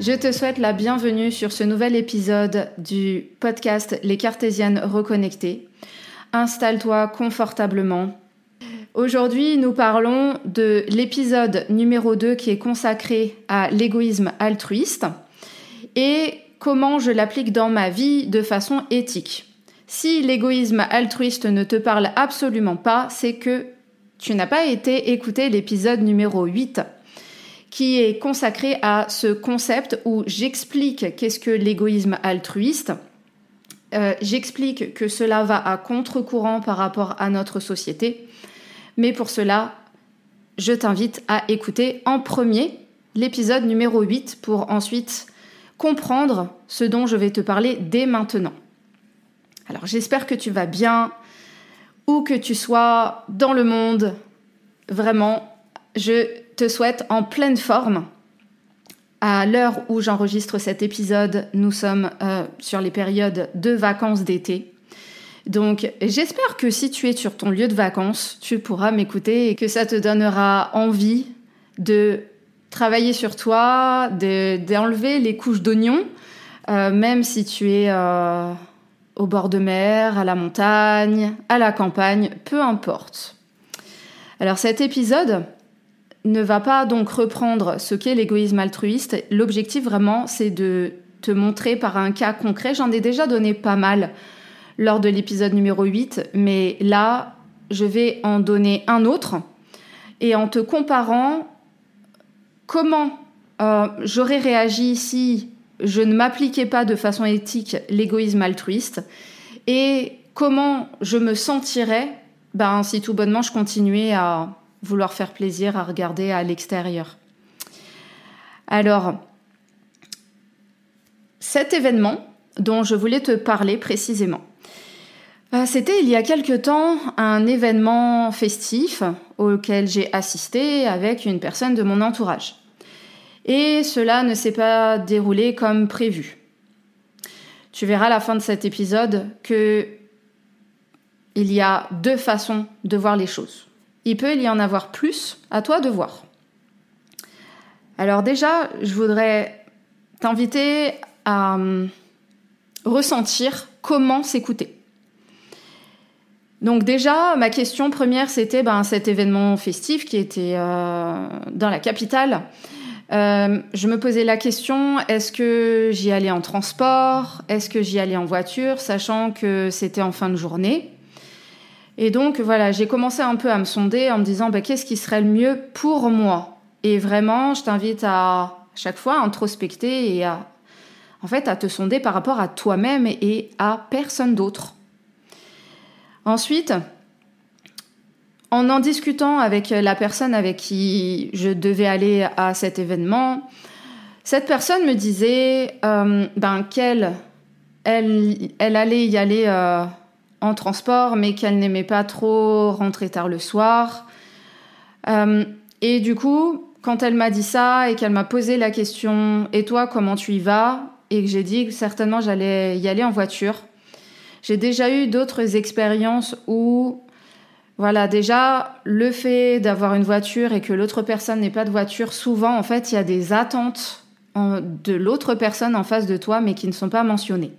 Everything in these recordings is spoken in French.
Je te souhaite la bienvenue sur ce nouvel épisode du podcast Les Cartésiennes reconnectées. Installe-toi confortablement. Aujourd'hui, nous parlons de l'épisode numéro 2 qui est consacré à l'égoïsme altruiste et comment je l'applique dans ma vie de façon éthique. Si l'égoïsme altruiste ne te parle absolument pas, c'est que tu n'as pas été écouter l'épisode numéro 8 qui est consacré à ce concept où j'explique qu'est-ce que l'égoïsme altruiste. Euh, j'explique que cela va à contre-courant par rapport à notre société. Mais pour cela, je t'invite à écouter en premier l'épisode numéro 8 pour ensuite comprendre ce dont je vais te parler dès maintenant. Alors j'espère que tu vas bien, où que tu sois dans le monde. Vraiment, je te souhaite en pleine forme. À l'heure où j'enregistre cet épisode, nous sommes euh, sur les périodes de vacances d'été. Donc j'espère que si tu es sur ton lieu de vacances, tu pourras m'écouter et que ça te donnera envie de travailler sur toi, d'enlever les couches d'oignons, euh, même si tu es euh, au bord de mer, à la montagne, à la campagne, peu importe. Alors cet épisode, ne va pas donc reprendre ce qu'est l'égoïsme altruiste. L'objectif vraiment, c'est de te montrer par un cas concret. J'en ai déjà donné pas mal lors de l'épisode numéro 8, mais là, je vais en donner un autre et en te comparant comment euh, j'aurais réagi si je ne m'appliquais pas de façon éthique l'égoïsme altruiste? Et comment je me sentirais ben, si tout bonnement je continuais à vouloir faire plaisir à regarder à l'extérieur. Alors, cet événement dont je voulais te parler précisément, euh, c'était il y a quelque temps un événement festif auquel j'ai assisté avec une personne de mon entourage. Et cela ne s'est pas déroulé comme prévu. Tu verras à la fin de cet épisode que il y a deux façons de voir les choses. Il peut y en avoir plus, à toi de voir. Alors déjà, je voudrais t'inviter à hum, ressentir comment s'écouter. Donc déjà, ma question première, c'était ben, cet événement festif qui était euh, dans la capitale. Euh, je me posais la question, est-ce que j'y allais en transport? Est-ce que j'y allais en voiture, sachant que c'était en fin de journée et donc voilà, j'ai commencé un peu à me sonder en me disant bah, qu'est-ce qui serait le mieux pour moi? Et vraiment, je t'invite à chaque fois à introspecter et à en fait à te sonder par rapport à toi-même et à personne d'autre. Ensuite, en en discutant avec la personne avec qui je devais aller à cet événement, cette personne me disait euh, ben qu'elle elle, elle allait y aller euh, en transport, mais qu'elle n'aimait pas trop rentrer tard le soir. Euh, et du coup, quand elle m'a dit ça et qu'elle m'a posé la question Et toi, comment tu y vas? Et que j'ai dit que certainement j'allais y aller en voiture, j'ai déjà eu d'autres expériences où, voilà, déjà, le fait d'avoir une voiture et que l'autre personne n'ait pas de voiture, souvent, en fait, il y a des attentes de l'autre personne en face de toi, mais qui ne sont pas mentionnées.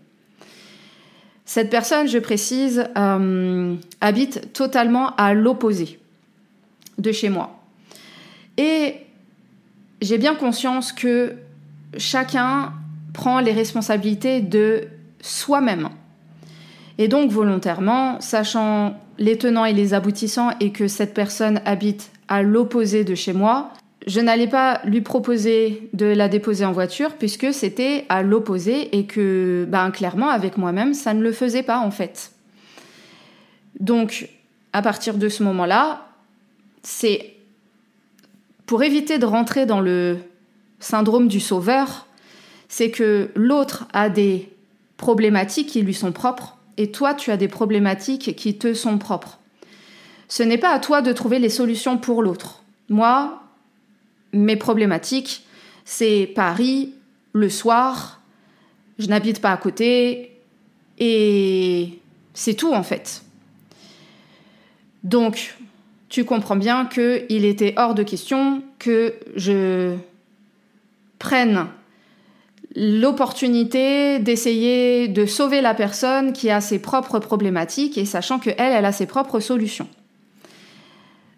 Cette personne, je précise, euh, habite totalement à l'opposé de chez moi. Et j'ai bien conscience que chacun prend les responsabilités de soi-même. Et donc volontairement, sachant les tenants et les aboutissants et que cette personne habite à l'opposé de chez moi, je n'allais pas lui proposer de la déposer en voiture puisque c'était à l'opposé et que ben, clairement avec moi-même ça ne le faisait pas en fait. Donc à partir de ce moment-là, c'est pour éviter de rentrer dans le syndrome du sauveur, c'est que l'autre a des problématiques qui lui sont propres et toi tu as des problématiques qui te sont propres. Ce n'est pas à toi de trouver les solutions pour l'autre. Moi, mes problématiques, c'est Paris, le soir, je n'habite pas à côté, et c'est tout en fait. Donc, tu comprends bien qu'il était hors de question que je prenne l'opportunité d'essayer de sauver la personne qui a ses propres problématiques et sachant qu'elle, elle a ses propres solutions.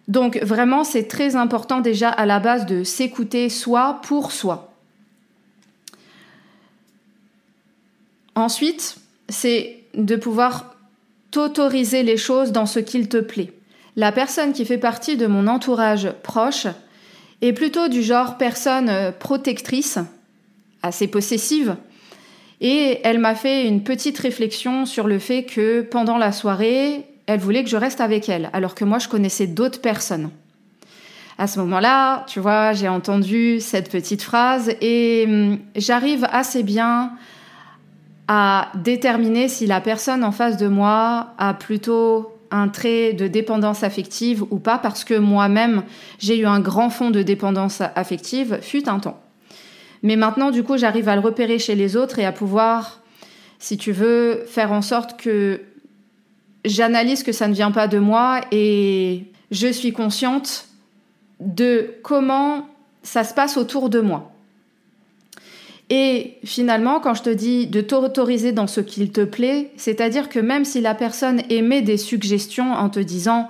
Donc vraiment, c'est très important déjà à la base de s'écouter soi pour soi. Ensuite, c'est de pouvoir t'autoriser les choses dans ce qu'il te plaît. La personne qui fait partie de mon entourage proche est plutôt du genre personne euh, protectrice, assez possessive, et elle m'a fait une petite réflexion sur le fait que pendant la soirée, elle voulait que je reste avec elle, alors que moi je connaissais d'autres personnes. À ce moment-là, tu vois, j'ai entendu cette petite phrase et hum, j'arrive assez bien à déterminer si la personne en face de moi a plutôt un trait de dépendance affective ou pas, parce que moi-même, j'ai eu un grand fond de dépendance affective, fut un temps. Mais maintenant, du coup, j'arrive à le repérer chez les autres et à pouvoir, si tu veux, faire en sorte que j'analyse que ça ne vient pas de moi et je suis consciente de comment ça se passe autour de moi. Et finalement, quand je te dis de t'autoriser dans ce qu'il te plaît, c'est-à-dire que même si la personne émet des suggestions en te disant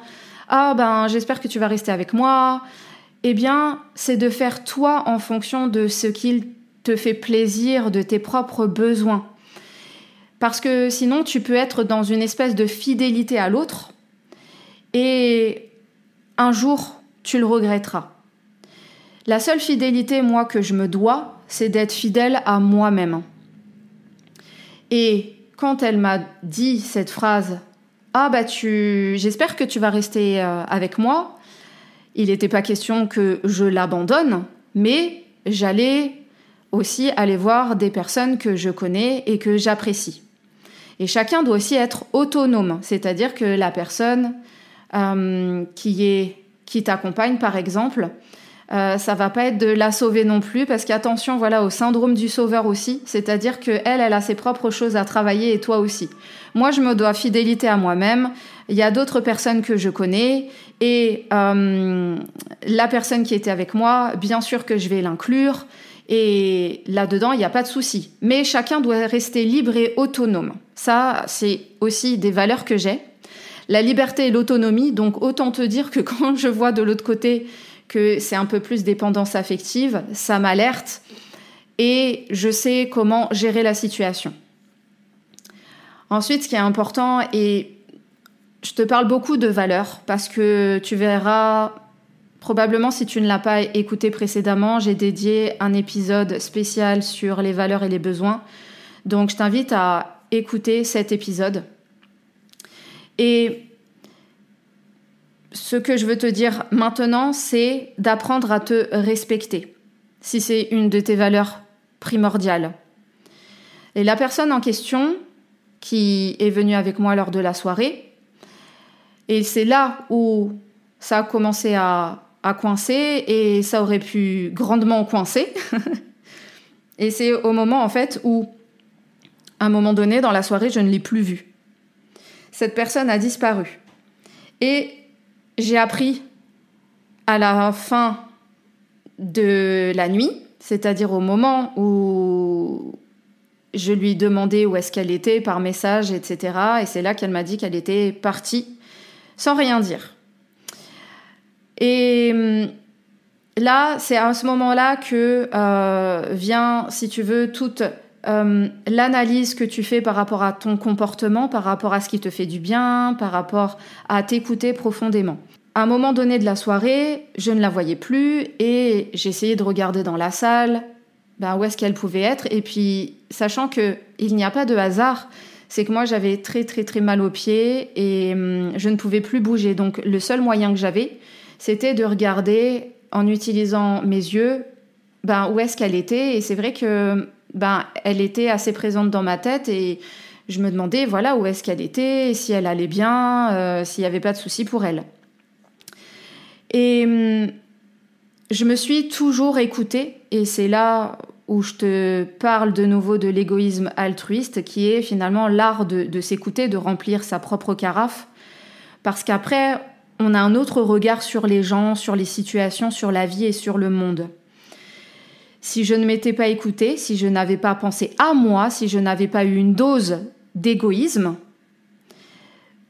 Ah ben j'espère que tu vas rester avec moi, eh bien c'est de faire toi en fonction de ce qu'il te fait plaisir, de tes propres besoins. Parce que sinon, tu peux être dans une espèce de fidélité à l'autre et un jour, tu le regretteras. La seule fidélité, moi, que je me dois, c'est d'être fidèle à moi-même. Et quand elle m'a dit cette phrase, ah bah tu, j'espère que tu vas rester euh, avec moi, il n'était pas question que je l'abandonne, mais j'allais aussi aller voir des personnes que je connais et que j'apprécie. Et chacun doit aussi être autonome, c'est-à-dire que la personne euh, qui est qui t'accompagne, par exemple, euh, ça va pas être de la sauver non plus, parce qu'attention, voilà, au syndrome du sauveur aussi, c'est-à-dire que elle, elle a ses propres choses à travailler et toi aussi. Moi, je me dois fidélité à moi-même. Il y a d'autres personnes que je connais et euh, la personne qui était avec moi, bien sûr que je vais l'inclure. Et là-dedans, il n'y a pas de souci. Mais chacun doit rester libre et autonome. Ça, c'est aussi des valeurs que j'ai. La liberté et l'autonomie, donc autant te dire que quand je vois de l'autre côté que c'est un peu plus dépendance affective, ça m'alerte et je sais comment gérer la situation. Ensuite, ce qui est important, et je te parle beaucoup de valeurs parce que tu verras Probablement, si tu ne l'as pas écouté précédemment, j'ai dédié un épisode spécial sur les valeurs et les besoins. Donc, je t'invite à écouter cet épisode. Et ce que je veux te dire maintenant, c'est d'apprendre à te respecter, si c'est une de tes valeurs primordiales. Et la personne en question qui est venue avec moi lors de la soirée, et c'est là où ça a commencé à, a coincé et ça aurait pu grandement coincer. et c'est au moment en fait où, à un moment donné dans la soirée, je ne l'ai plus vue. Cette personne a disparu. Et j'ai appris à la fin de la nuit, c'est-à-dire au moment où je lui demandais où est-ce qu'elle était par message, etc. Et c'est là qu'elle m'a dit qu'elle était partie sans rien dire. Et hum, là, c'est à ce moment-là que euh, vient, si tu veux, toute euh, l'analyse que tu fais par rapport à ton comportement, par rapport à ce qui te fait du bien, par rapport à t'écouter profondément. À un moment donné de la soirée, je ne la voyais plus et j'essayais de regarder dans la salle ben, où est-ce qu'elle pouvait être. Et puis, sachant qu'il n'y a pas de hasard, c'est que moi j'avais très très très mal aux pieds et hum, je ne pouvais plus bouger. Donc le seul moyen que j'avais, c'était de regarder en utilisant mes yeux ben, où est-ce qu'elle était. Et c'est vrai que ben, elle était assez présente dans ma tête et je me demandais voilà où est-ce qu'elle était, si elle allait bien, euh, s'il n'y avait pas de souci pour elle. Et hum, je me suis toujours écoutée et c'est là où je te parle de nouveau de l'égoïsme altruiste, qui est finalement l'art de, s'écouter, de remplir sa propre carafe. Parce qu'après, on a un autre regard sur les gens, sur les situations, sur la vie et sur le monde. Si je ne m'étais pas écoutée, si je n'avais pas pensé à moi, si je n'avais pas eu une dose d'égoïsme,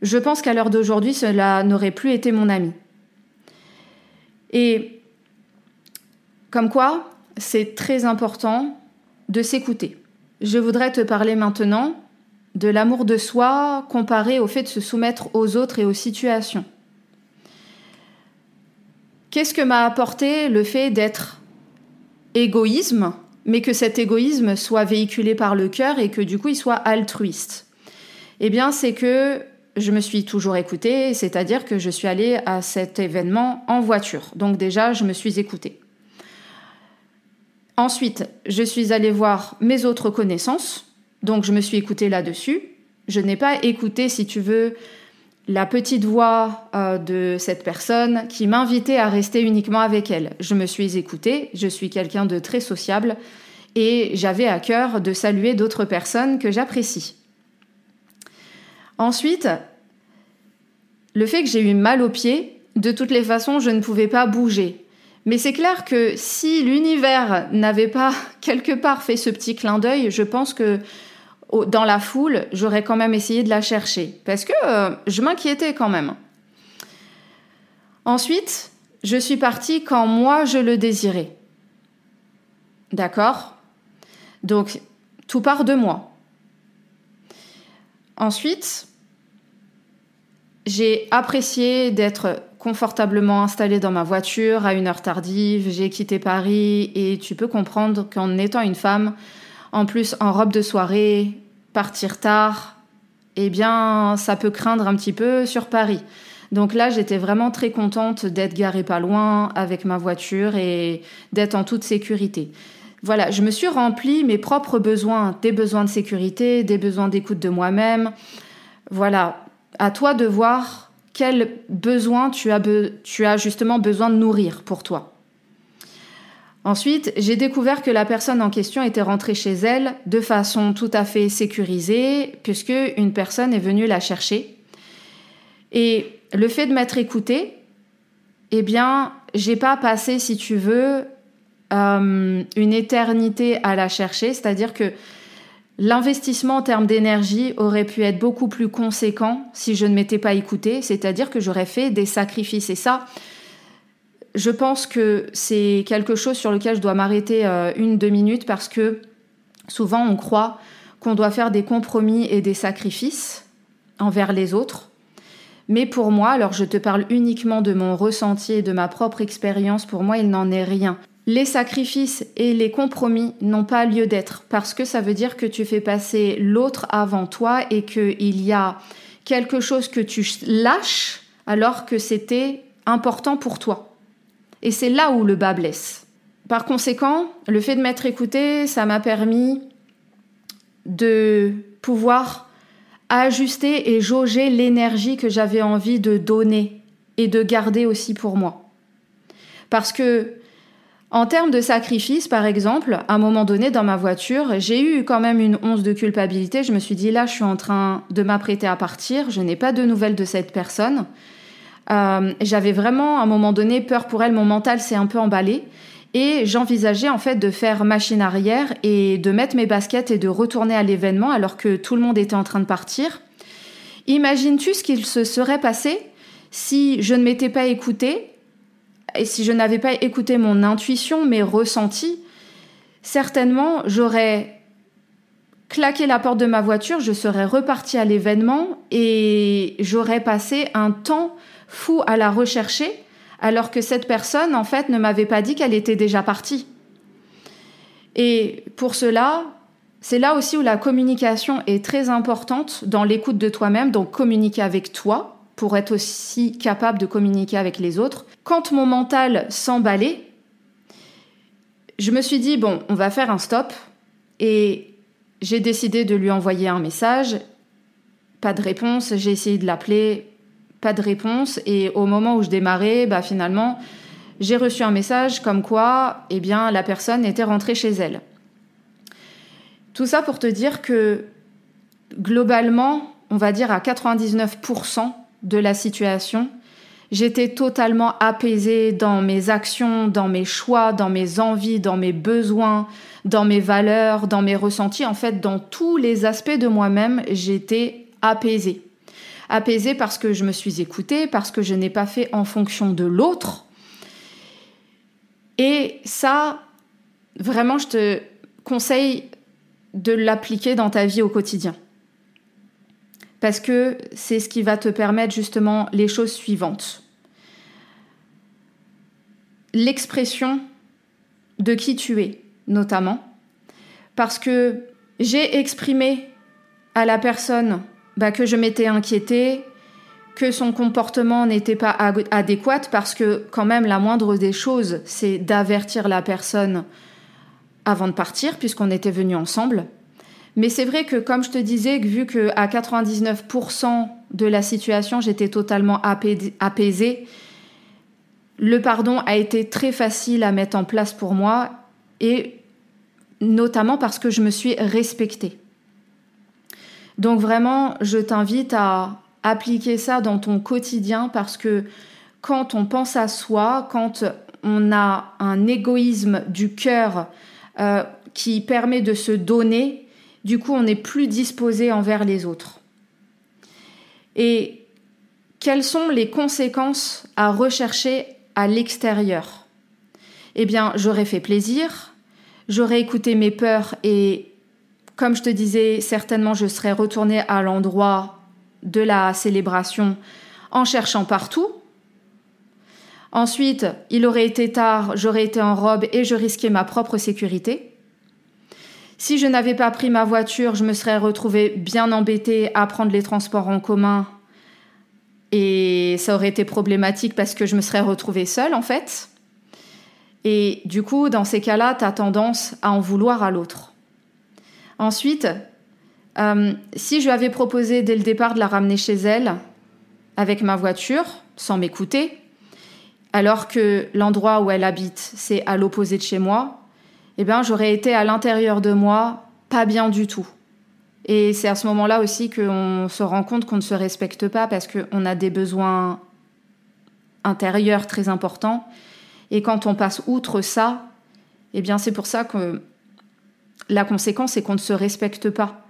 je pense qu'à l'heure d'aujourd'hui, cela n'aurait plus été mon ami. Et comme quoi, c'est très important de s'écouter. Je voudrais te parler maintenant de l'amour de soi comparé au fait de se soumettre aux autres et aux situations. Qu'est-ce que m'a apporté le fait d'être égoïsme, mais que cet égoïsme soit véhiculé par le cœur et que du coup il soit altruiste? Eh bien, c'est que je me suis toujours écoutée, c'est-à-dire que je suis allée à cet événement en voiture. Donc déjà, je me suis écoutée. Ensuite, je suis allée voir mes autres connaissances, donc je me suis écoutée là-dessus. Je n'ai pas écouté, si tu veux, la petite voix euh, de cette personne qui m'invitait à rester uniquement avec elle. Je me suis écoutée, je suis quelqu'un de très sociable et j'avais à cœur de saluer d'autres personnes que j'apprécie. Ensuite, le fait que j'ai eu mal aux pieds, de toutes les façons, je ne pouvais pas bouger. Mais c'est clair que si l'univers n'avait pas quelque part fait ce petit clin d'œil, je pense que dans la foule, j'aurais quand même essayé de la chercher. Parce que euh, je m'inquiétais quand même. Ensuite, je suis partie quand moi je le désirais. D'accord? Donc, tout part de moi. Ensuite, j'ai apprécié d'être confortablement installée dans ma voiture à une heure tardive, j'ai quitté Paris et tu peux comprendre qu'en étant une femme, en plus en robe de soirée, partir tard, eh bien ça peut craindre un petit peu sur Paris. Donc là, j'étais vraiment très contente d'être garée pas loin avec ma voiture et d'être en toute sécurité. Voilà, je me suis rempli mes propres besoins, des besoins de sécurité, des besoins d'écoute de moi-même. Voilà, à toi de voir quel besoin tu as, tu as justement besoin de nourrir pour toi. Ensuite, j'ai découvert que la personne en question était rentrée chez elle de façon tout à fait sécurisée, puisque une personne est venue la chercher. Et le fait de m'être écoutée, eh bien, j'ai pas passé, si tu veux, euh, une éternité à la chercher, c'est-à-dire que L'investissement en termes d'énergie aurait pu être beaucoup plus conséquent si je ne m'étais pas écoutée, c'est-à-dire que j'aurais fait des sacrifices. Et ça, je pense que c'est quelque chose sur lequel je dois m'arrêter euh, une, deux minutes parce que souvent on croit qu'on doit faire des compromis et des sacrifices envers les autres. Mais pour moi, alors je te parle uniquement de mon ressenti et de ma propre expérience, pour moi il n'en est rien les sacrifices et les compromis n'ont pas lieu d'être parce que ça veut dire que tu fais passer l'autre avant toi et qu'il y a quelque chose que tu lâches alors que c'était important pour toi. Et c'est là où le bas blesse. Par conséquent, le fait de m'être écouté, ça m'a permis de pouvoir ajuster et jauger l'énergie que j'avais envie de donner et de garder aussi pour moi. Parce que en termes de sacrifice, par exemple, à un moment donné dans ma voiture, j'ai eu quand même une once de culpabilité. Je me suis dit là, je suis en train de m'apprêter à partir, je n'ai pas de nouvelles de cette personne. Euh, j'avais vraiment à un moment donné peur pour elle, mon mental s'est un peu emballé. Et j'envisageais en fait de faire machine arrière et de mettre mes baskets et de retourner à l'événement alors que tout le monde était en train de partir. Imagines-tu ce qu'il se serait passé si je ne m'étais pas écoutée et si je n'avais pas écouté mon intuition, mes ressentis, certainement j'aurais claqué la porte de ma voiture, je serais reparti à l'événement et j'aurais passé un temps fou à la rechercher alors que cette personne, en fait, ne m'avait pas dit qu'elle était déjà partie. Et pour cela, c'est là aussi où la communication est très importante dans l'écoute de toi-même, donc communiquer avec toi pour être aussi capable de communiquer avec les autres. Quand mon mental s'emballait, je me suis dit, bon, on va faire un stop. Et j'ai décidé de lui envoyer un message. Pas de réponse. J'ai essayé de l'appeler pas de réponse. Et au moment où je démarrais, bah, finalement, j'ai reçu un message comme quoi eh bien, la personne était rentrée chez elle. Tout ça pour te dire que globalement, on va dire à 99% de la situation, j'étais totalement apaisée dans mes actions, dans mes choix, dans mes envies, dans mes besoins, dans mes valeurs, dans mes ressentis. En fait, dans tous les aspects de moi-même, j'étais apaisée apaisée parce que je me suis écoutée, parce que je n'ai pas fait en fonction de l'autre. Et ça, vraiment, je te conseille de l'appliquer dans ta vie au quotidien. Parce que c'est ce qui va te permettre justement les choses suivantes. L'expression de qui tu es, notamment. Parce que j'ai exprimé à la personne bah, que je m'étais inquiétée, que son comportement n'était pas adéquat, parce que quand même la moindre des choses, c'est d'avertir la personne avant de partir, puisqu'on était venus ensemble. Mais c'est vrai que, comme je te disais, vu que à 99% de la situation, j'étais totalement apaisée, le pardon a été très facile à mettre en place pour moi, et notamment parce que je me suis respectée. Donc vraiment, je t'invite à appliquer ça dans ton quotidien parce que quand on pense à soi, quand on a un égoïsme du cœur euh, qui permet de se donner, du coup on n'est plus disposé envers les autres. Et quelles sont les conséquences à rechercher à l'extérieur Eh bien, j'aurais fait plaisir, j'aurais écouté mes peurs et comme je te disais, certainement je serais retournée à l'endroit de la célébration en cherchant partout. Ensuite, il aurait été tard, j'aurais été en robe et je risquais ma propre sécurité. Si je n'avais pas pris ma voiture, je me serais retrouvée bien embêtée à prendre les transports en commun et ça aurait été problématique parce que je me serais retrouvée seule en fait. Et du coup, dans ces cas-là, tu as tendance à en vouloir à l'autre. Ensuite, euh, si je lui avais proposé dès le départ de la ramener chez elle avec ma voiture, sans m'écouter, alors que l'endroit où elle habite, c'est à l'opposé de chez moi, eh bien, j'aurais été à l'intérieur de moi pas bien du tout. Et c'est à ce moment-là aussi qu'on se rend compte qu'on ne se respecte pas parce qu'on a des besoins intérieurs très importants. Et quand on passe outre ça, eh bien, c'est pour ça que la conséquence, c'est qu'on ne se respecte pas.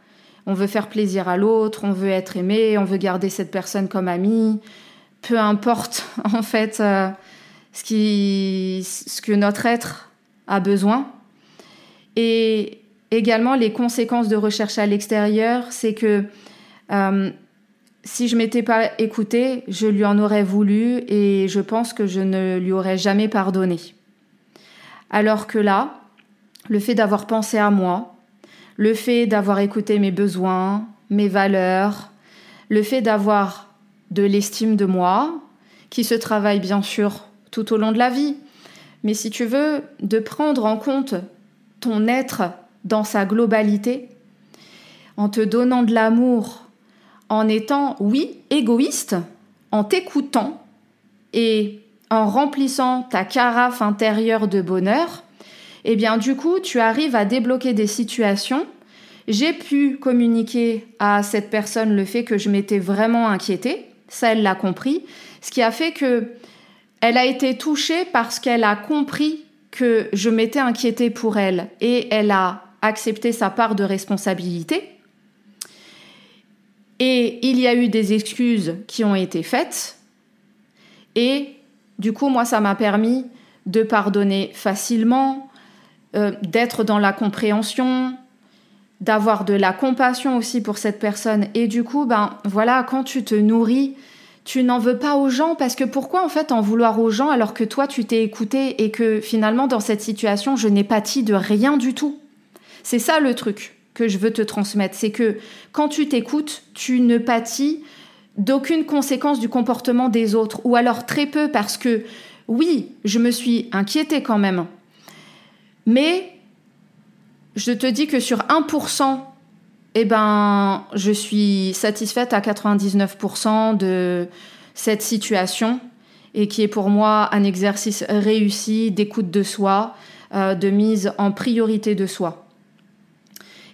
On veut faire plaisir à l'autre, on veut être aimé, on veut garder cette personne comme amie. Peu importe, en fait, euh, ce, qui, ce que notre être a besoin. Et également, les conséquences de recherche à l'extérieur, c'est que euh, si je m'étais pas écoutée, je lui en aurais voulu et je pense que je ne lui aurais jamais pardonné. Alors que là, le fait d'avoir pensé à moi, le fait d'avoir écouté mes besoins, mes valeurs, le fait d'avoir de l'estime de moi, qui se travaille bien sûr tout au long de la vie, mais si tu veux, de prendre en compte ton être dans sa globalité, en te donnant de l'amour, en étant, oui, égoïste, en t'écoutant et en remplissant ta carafe intérieure de bonheur, eh bien du coup, tu arrives à débloquer des situations. J'ai pu communiquer à cette personne le fait que je m'étais vraiment inquiétée. Ça, elle l'a compris. Ce qui a fait que elle a été touchée parce qu'elle a compris que je m'étais inquiétée pour elle et elle a accepté sa part de responsabilité. Et il y a eu des excuses qui ont été faites. Et du coup, moi, ça m'a permis de pardonner facilement, euh, d'être dans la compréhension, d'avoir de la compassion aussi pour cette personne. Et du coup, ben voilà, quand tu te nourris, tu n'en veux pas aux gens parce que pourquoi en fait en vouloir aux gens alors que toi tu t'es écouté et que finalement dans cette situation je n'ai pâti de rien du tout? C'est ça le truc que je veux te transmettre, c'est que quand tu t'écoutes, tu ne pâtis d'aucune conséquence du comportement des autres ou alors très peu parce que oui, je me suis inquiétée quand même. Mais je te dis que sur 1%, eh ben, je suis satisfaite à 99% de cette situation et qui est pour moi un exercice réussi d'écoute de soi, euh, de mise en priorité de soi.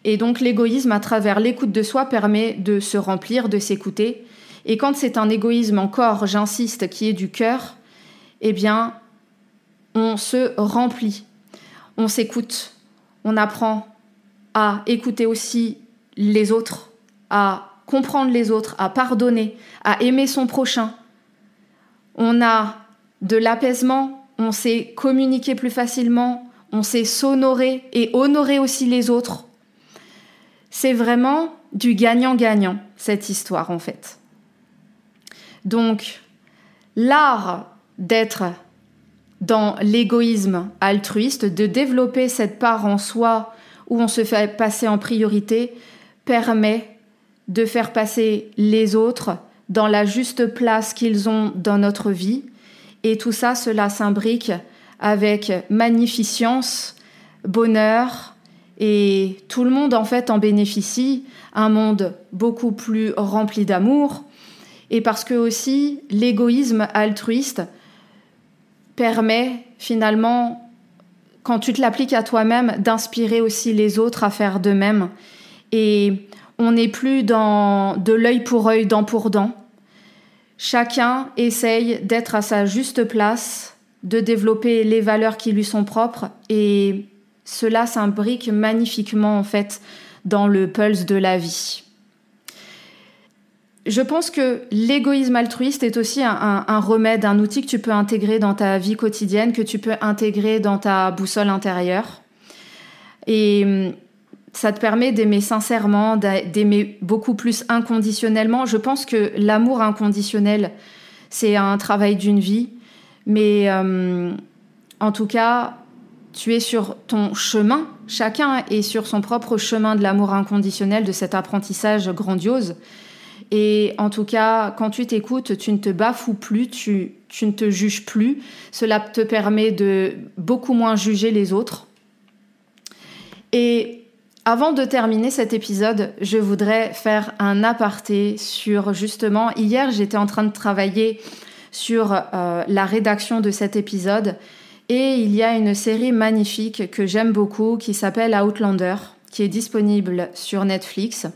Et donc l'égoïsme à travers l'écoute de soi permet de se remplir, de s'écouter. Et quand c'est un égoïsme encore, j'insiste, qui est du cœur, eh bien, on se remplit, on s'écoute, on apprend à écouter aussi les autres, à comprendre les autres, à pardonner, à aimer son prochain. On a de l'apaisement, on sait communiquer plus facilement, on sait s'honorer et honorer aussi les autres. C'est vraiment du gagnant-gagnant, cette histoire en fait. Donc, l'art d'être dans l'égoïsme altruiste, de développer cette part en soi où on se fait passer en priorité, permet de faire passer les autres dans la juste place qu'ils ont dans notre vie. Et tout ça, cela s'imbrique avec magnificence, bonheur, et tout le monde en fait en bénéficie, un monde beaucoup plus rempli d'amour, et parce que aussi l'égoïsme altruiste permet finalement, quand tu te l'appliques à toi-même, d'inspirer aussi les autres à faire de même. Et on n'est plus dans de l'œil pour œil, dent pour dent. Chacun essaye d'être à sa juste place, de développer les valeurs qui lui sont propres et cela s'imbrique magnifiquement en fait dans le pulse de la vie je pense que l'égoïsme altruiste est aussi un, remède, un outil que tu peux intégrer dans ta vie quotidienne, que tu peux intégrer dans ta boussole intérieure. Et hum, ça te permet d'aimer sincèrement, d'aimer beaucoup plus inconditionnellement. Je pense que l'amour inconditionnel, c'est un travail d'une vie. Mais hum, en tout cas, tu es sur ton chemin. Chacun est sur son propre chemin de l'amour inconditionnel, de cet apprentissage grandiose. Et en tout cas, quand tu t'écoutes, tu ne te bafoues plus, tu, ne te juges plus. Cela te permet de beaucoup moins juger les autres. Et avant de terminer cet épisode, je voudrais faire un aparté sur justement, hier j'étais en train de travailler sur euh, la rédaction de cet épisode et il y a une série magnifique que j'aime beaucoup qui s'appelle Outlander, qui est disponible sur Netflix.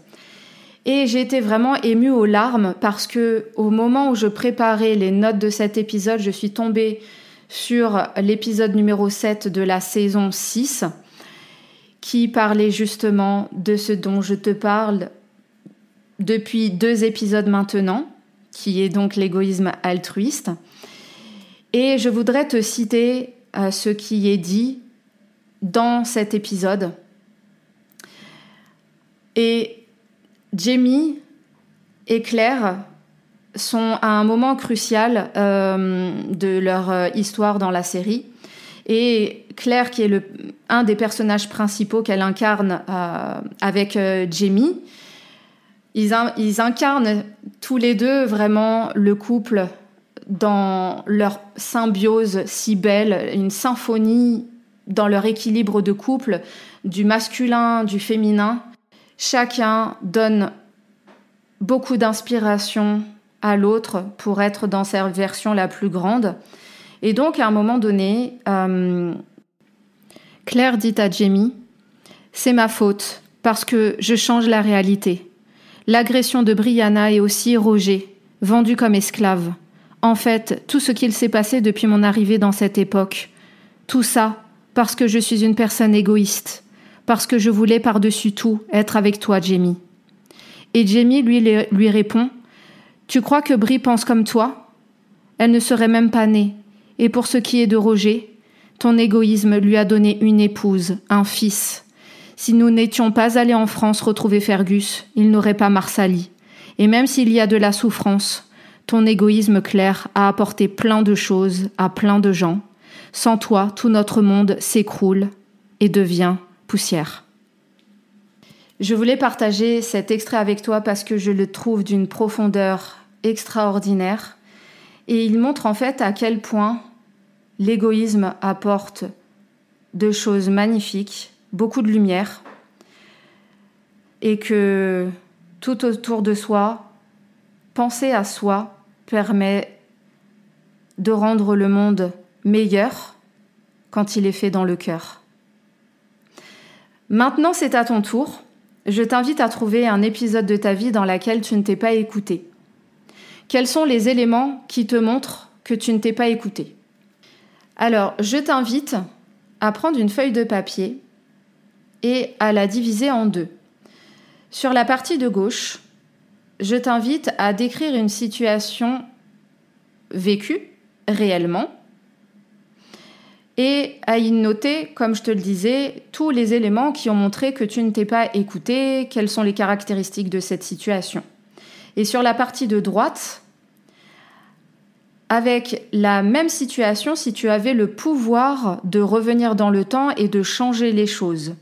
Et j'ai été vraiment émue aux larmes parce que au moment où je préparais les notes de cet épisode, je suis tombée sur l'épisode numéro 7 de la saison 6 qui parlait justement de ce dont je te parle depuis deux épisodes maintenant, qui est donc l'égoïsme altruiste. Et je voudrais te citer ce qui est dit dans cet épisode. Et Jamie et Claire sont à un moment crucial euh, de leur euh, histoire dans la série. Et Claire, qui est un des personnages principaux qu'elle incarne euh, avec Jamie, ils, ils, incarnent tous les deux vraiment le couple dans leur symbiose si belle, une symphonie dans leur équilibre de couple, du masculin, du féminin. Chacun donne beaucoup d'inspiration à l'autre pour être dans sa version la plus grande. Et donc, à un moment donné, euh, Claire dit à Jamie, C'est ma faute, parce que je change la réalité. L'agression de Brianna est aussi Roger, vendu comme esclave. En fait, tout ce qu'il s'est passé depuis mon arrivée dans cette époque. Tout ça parce que je suis une personne égoïste parce que je voulais par-dessus tout être avec toi, Jamie. Et Jamie lui, lui répond Tu crois que Brie pense comme toi? Elle ne serait même pas née. Et pour ce qui est de Roger, ton égoïsme lui a donné une épouse, un fils. Si nous n'étions pas allés en France retrouver Fergus, il n'aurait pas Marsali. Et même s'il y a de la souffrance, ton égoïsme clair a apporté plein de choses à plein de gens. Sans toi, tout notre monde s'écroule et devient poussière. Je voulais partager cet extrait avec toi parce que je le trouve d'une profondeur extraordinaire et il montre en fait à quel point l'égoïsme apporte de choses magnifiques, beaucoup de lumière et que tout autour de soi, penser à soi permet de rendre le monde meilleur quand il est fait dans le cœur. Maintenant, c'est à ton tour. Je t'invite à trouver un épisode de ta vie dans lequel tu ne t'es pas écouté. Quels sont les éléments qui te montrent que tu ne t'es pas écouté? Alors, je t'invite à prendre une feuille de papier et à la diviser en deux. Sur la partie de gauche, je t'invite à décrire une situation vécue réellement et à y noter, comme je te le disais, tous les éléments qui ont montré que tu ne t'es pas écouté, quelles sont les caractéristiques de cette situation. Et sur la partie de droite, avec la même situation, si tu avais le pouvoir de revenir dans le temps et de changer les choses,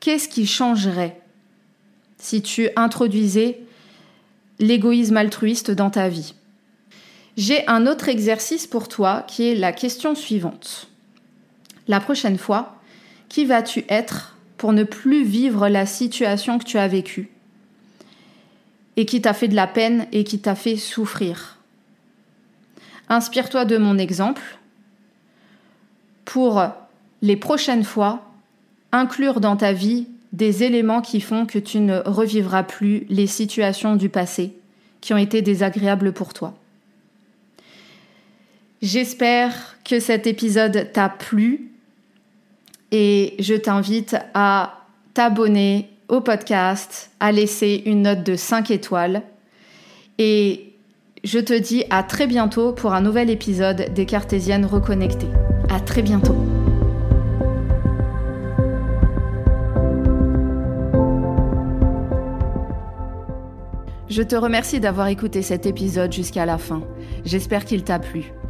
qu'est-ce qui changerait si tu introduisais l'égoïsme altruiste dans ta vie J'ai un autre exercice pour toi qui est la question suivante. La prochaine fois, qui vas-tu être pour ne plus vivre la situation que tu as vécue et qui t'a fait de la peine et qui t'a fait souffrir? Inspire-toi de mon exemple pour les prochaines fois inclure dans ta vie des éléments qui font que tu ne revivras plus les situations du passé qui ont été désagréables pour toi. J'espère que cet épisode t'a plu et je t'invite à t'abonner au podcast, à laisser une note de 5 étoiles et je te dis à très bientôt pour un nouvel épisode des Cartésiennes reconnectées. À très bientôt. Je te remercie d'avoir écouté cet épisode jusqu'à la fin. J'espère qu'il t'a plu.